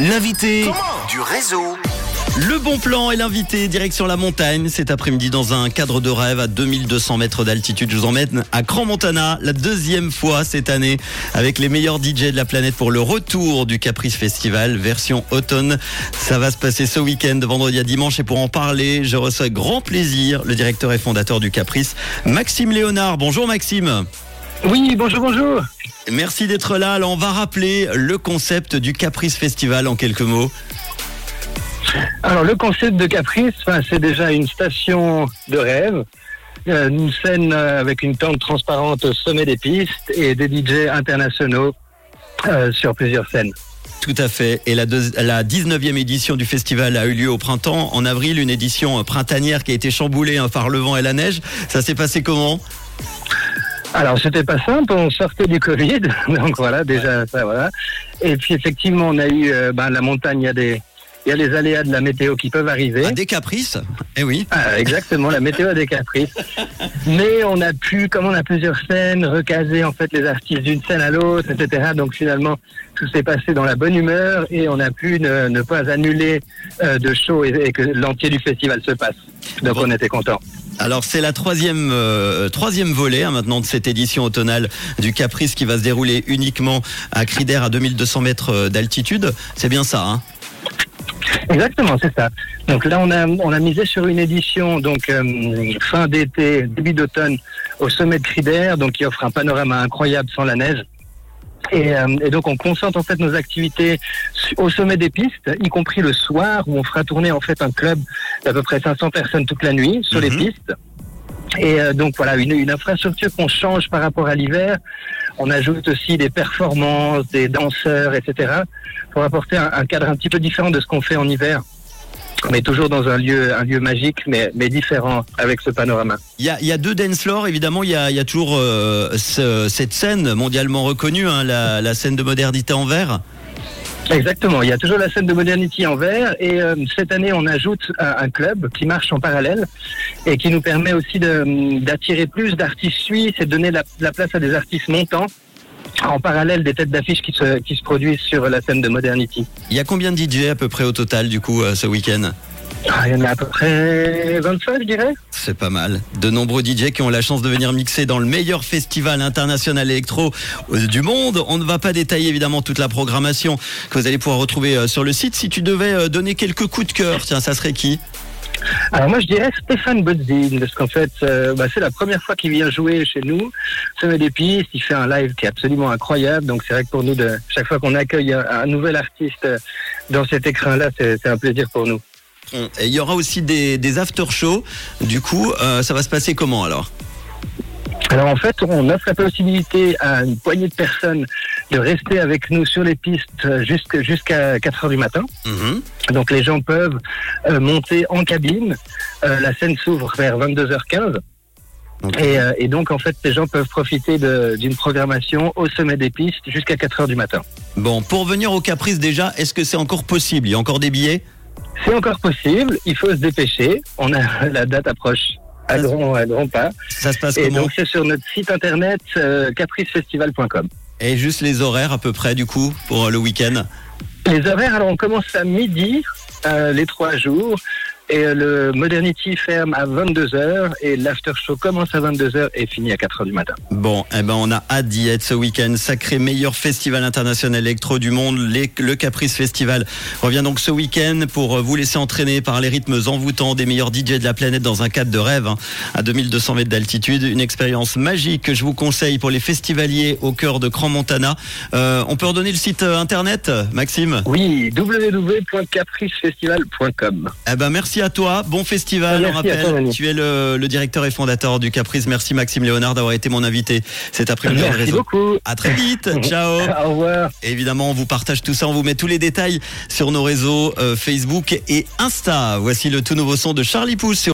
L'invité du réseau. Le bon plan et l'invité direction la montagne cet après-midi dans un cadre de rêve à 2200 mètres d'altitude. Je vous emmène à Grand Montana la deuxième fois cette année avec les meilleurs DJ de la planète pour le retour du Caprice Festival version automne. Ça va se passer ce week-end vendredi à dimanche et pour en parler, je reçois grand plaisir le directeur et fondateur du Caprice, Maxime Léonard. Bonjour Maxime. Oui, bonjour, bonjour. Merci d'être là. Alors on va rappeler le concept du Caprice Festival en quelques mots. Alors le concept de Caprice, c'est déjà une station de rêve, euh, une scène euh, avec une tente transparente au sommet des pistes et des DJ internationaux euh, sur plusieurs scènes. Tout à fait. Et la, deux- la 19e édition du festival a eu lieu au printemps. En avril, une édition printanière qui a été chamboulée hein, par le vent et la neige. Ça s'est passé comment? Alors c'était pas simple, on sortait du Covid, donc voilà déjà ça voilà. Et puis effectivement on a eu euh, ben, la montagne, il y a des il y a les aléas de la météo qui peuvent arriver. Des caprices Eh oui. Ah, exactement, la météo a des caprices. Mais on a pu, comme on a plusieurs scènes, recaser en fait les artistes d'une scène à l'autre, etc. Donc finalement, tout s'est passé dans la bonne humeur et on a pu ne, ne pas annuler euh, de show et, et que l'entier du festival se passe. Donc Bon. on était contents. Alors c'est la troisième euh, troisième volet hein, maintenant de cette édition automnale du Caprice qui va se dérouler uniquement à cri d'air à 2200 mètres euh, d'altitude. C'est bien ça, hein? Exactement, c'est ça. Donc là, on a, on a misé sur une édition donc euh, fin d'été, début d'automne, au sommet de Crider, donc qui offre un panorama incroyable sans la neige. Et, euh, et donc on concentre en fait nos activités au sommet des pistes, y compris le soir où on fera tourner en fait un club d'à peu près 500 personnes toute la nuit sur les Mhm. pistes. Et euh, donc voilà, une, une infrastructure qu'on change par rapport à l'hiver. On ajoute aussi des performances, des danseurs, etc. pour apporter un, un cadre un petit peu différent de ce qu'on fait en hiver. Mais toujours dans un lieu, un lieu magique, mais, mais différent avec ce panorama. Il y a, il y a deux dance floors, évidemment. Il y a, il y a toujours euh, ce- cette scène mondialement reconnue, hein, la, la scène de modernité en verre. Exactement. Il y a toujours la scène de Modernity en vert et euh, cette année on ajoute un, club qui marche en parallèle et qui nous permet aussi d'attirer plus d'artistes suisses et de donner la, la place à des artistes montants en parallèle des têtes d'affiche qui se, qui se produisent sur la scène de Modernity. Il y a combien de à peu près au total du coup euh, ce week-end? Il y en a à peu près 25 je dirais. C'est pas mal. De nombreux DJ qui ont la chance de venir mixer dans le meilleur festival international électro euh, du monde. On ne va pas détailler évidemment toute la programmation que vous allez pouvoir retrouver euh, sur le site. Si tu devais euh, donner quelques coups de cœur, tiens, ça serait qui? Alors moi je dirais Stéphane Bodzin parce qu'en fait euh, bah, c'est la première fois qu'il vient jouer chez nous. Se met des pistes, il fait un live qui est absolument incroyable. Donc c'est vrai que pour nous de chaque fois qu'on accueille un, un nouvel artiste dans cet écrin là, c'est un plaisir pour nous. Et Il y aura aussi des, des after-shows. Du coup, euh, ça va se passer comment alors? Alors en fait, on offre la possibilité à une poignée de personnes de rester avec nous sur les pistes jusqu'à 4 heures du matin. Mhm. Donc les gens peuvent euh, monter en cabine. Euh, la scène s'ouvre vers 22h15. Ok. Et, et donc en fait, les gens peuvent profiter d'une programmation au sommet des pistes jusqu'à 4 heures du matin. Bon, pour venir au Caprice déjà, est-ce que c'est encore possible? Il y a encore des billets? C'est encore possible, il faut se dépêcher. On a la date approche à Ça- grand, à grand pas. Ça se passe Et comment donc c'est sur notre site internet euh, capricefestival.com. Et juste les horaires à peu près du coup pour euh, le week-end? Les horaires, alors on commence à midi euh, les trois jours. Et euh, le Modernity ferme à 22h et l'after show commence à 22h et finit à 4h du matin. Bon, eh ben on a hâte d'y être ce week-end. Sacré meilleur festival international électro du monde. Les- le Caprice Festival revient donc ce week-end pour euh, vous laisser entraîner par les rythmes envoûtants des meilleurs DJ de la planète dans un cadre de rêve hein, à 2200 mètres d'altitude. Une expérience magique que je vous conseille pour les festivaliers au cœur de Grand Montana. Euh, on peut redonner le site internet, Maxime? Oui, www.capricefestival.com. Eh ben merci à toi. Bon festival. Merci on toi, rappelle, tu es le, le directeur et fondateur du Caprice. Merci Maxime Léonard d'avoir été mon invité cet après-midi Merci réseau. beaucoup. À très vite. Ciao. Au revoir. Évidemment, on vous partage tout ça, on vous met tous les détails sur nos réseaux euh, Facebook et Insta. Voici le tout nouveau son de Charlie Pouce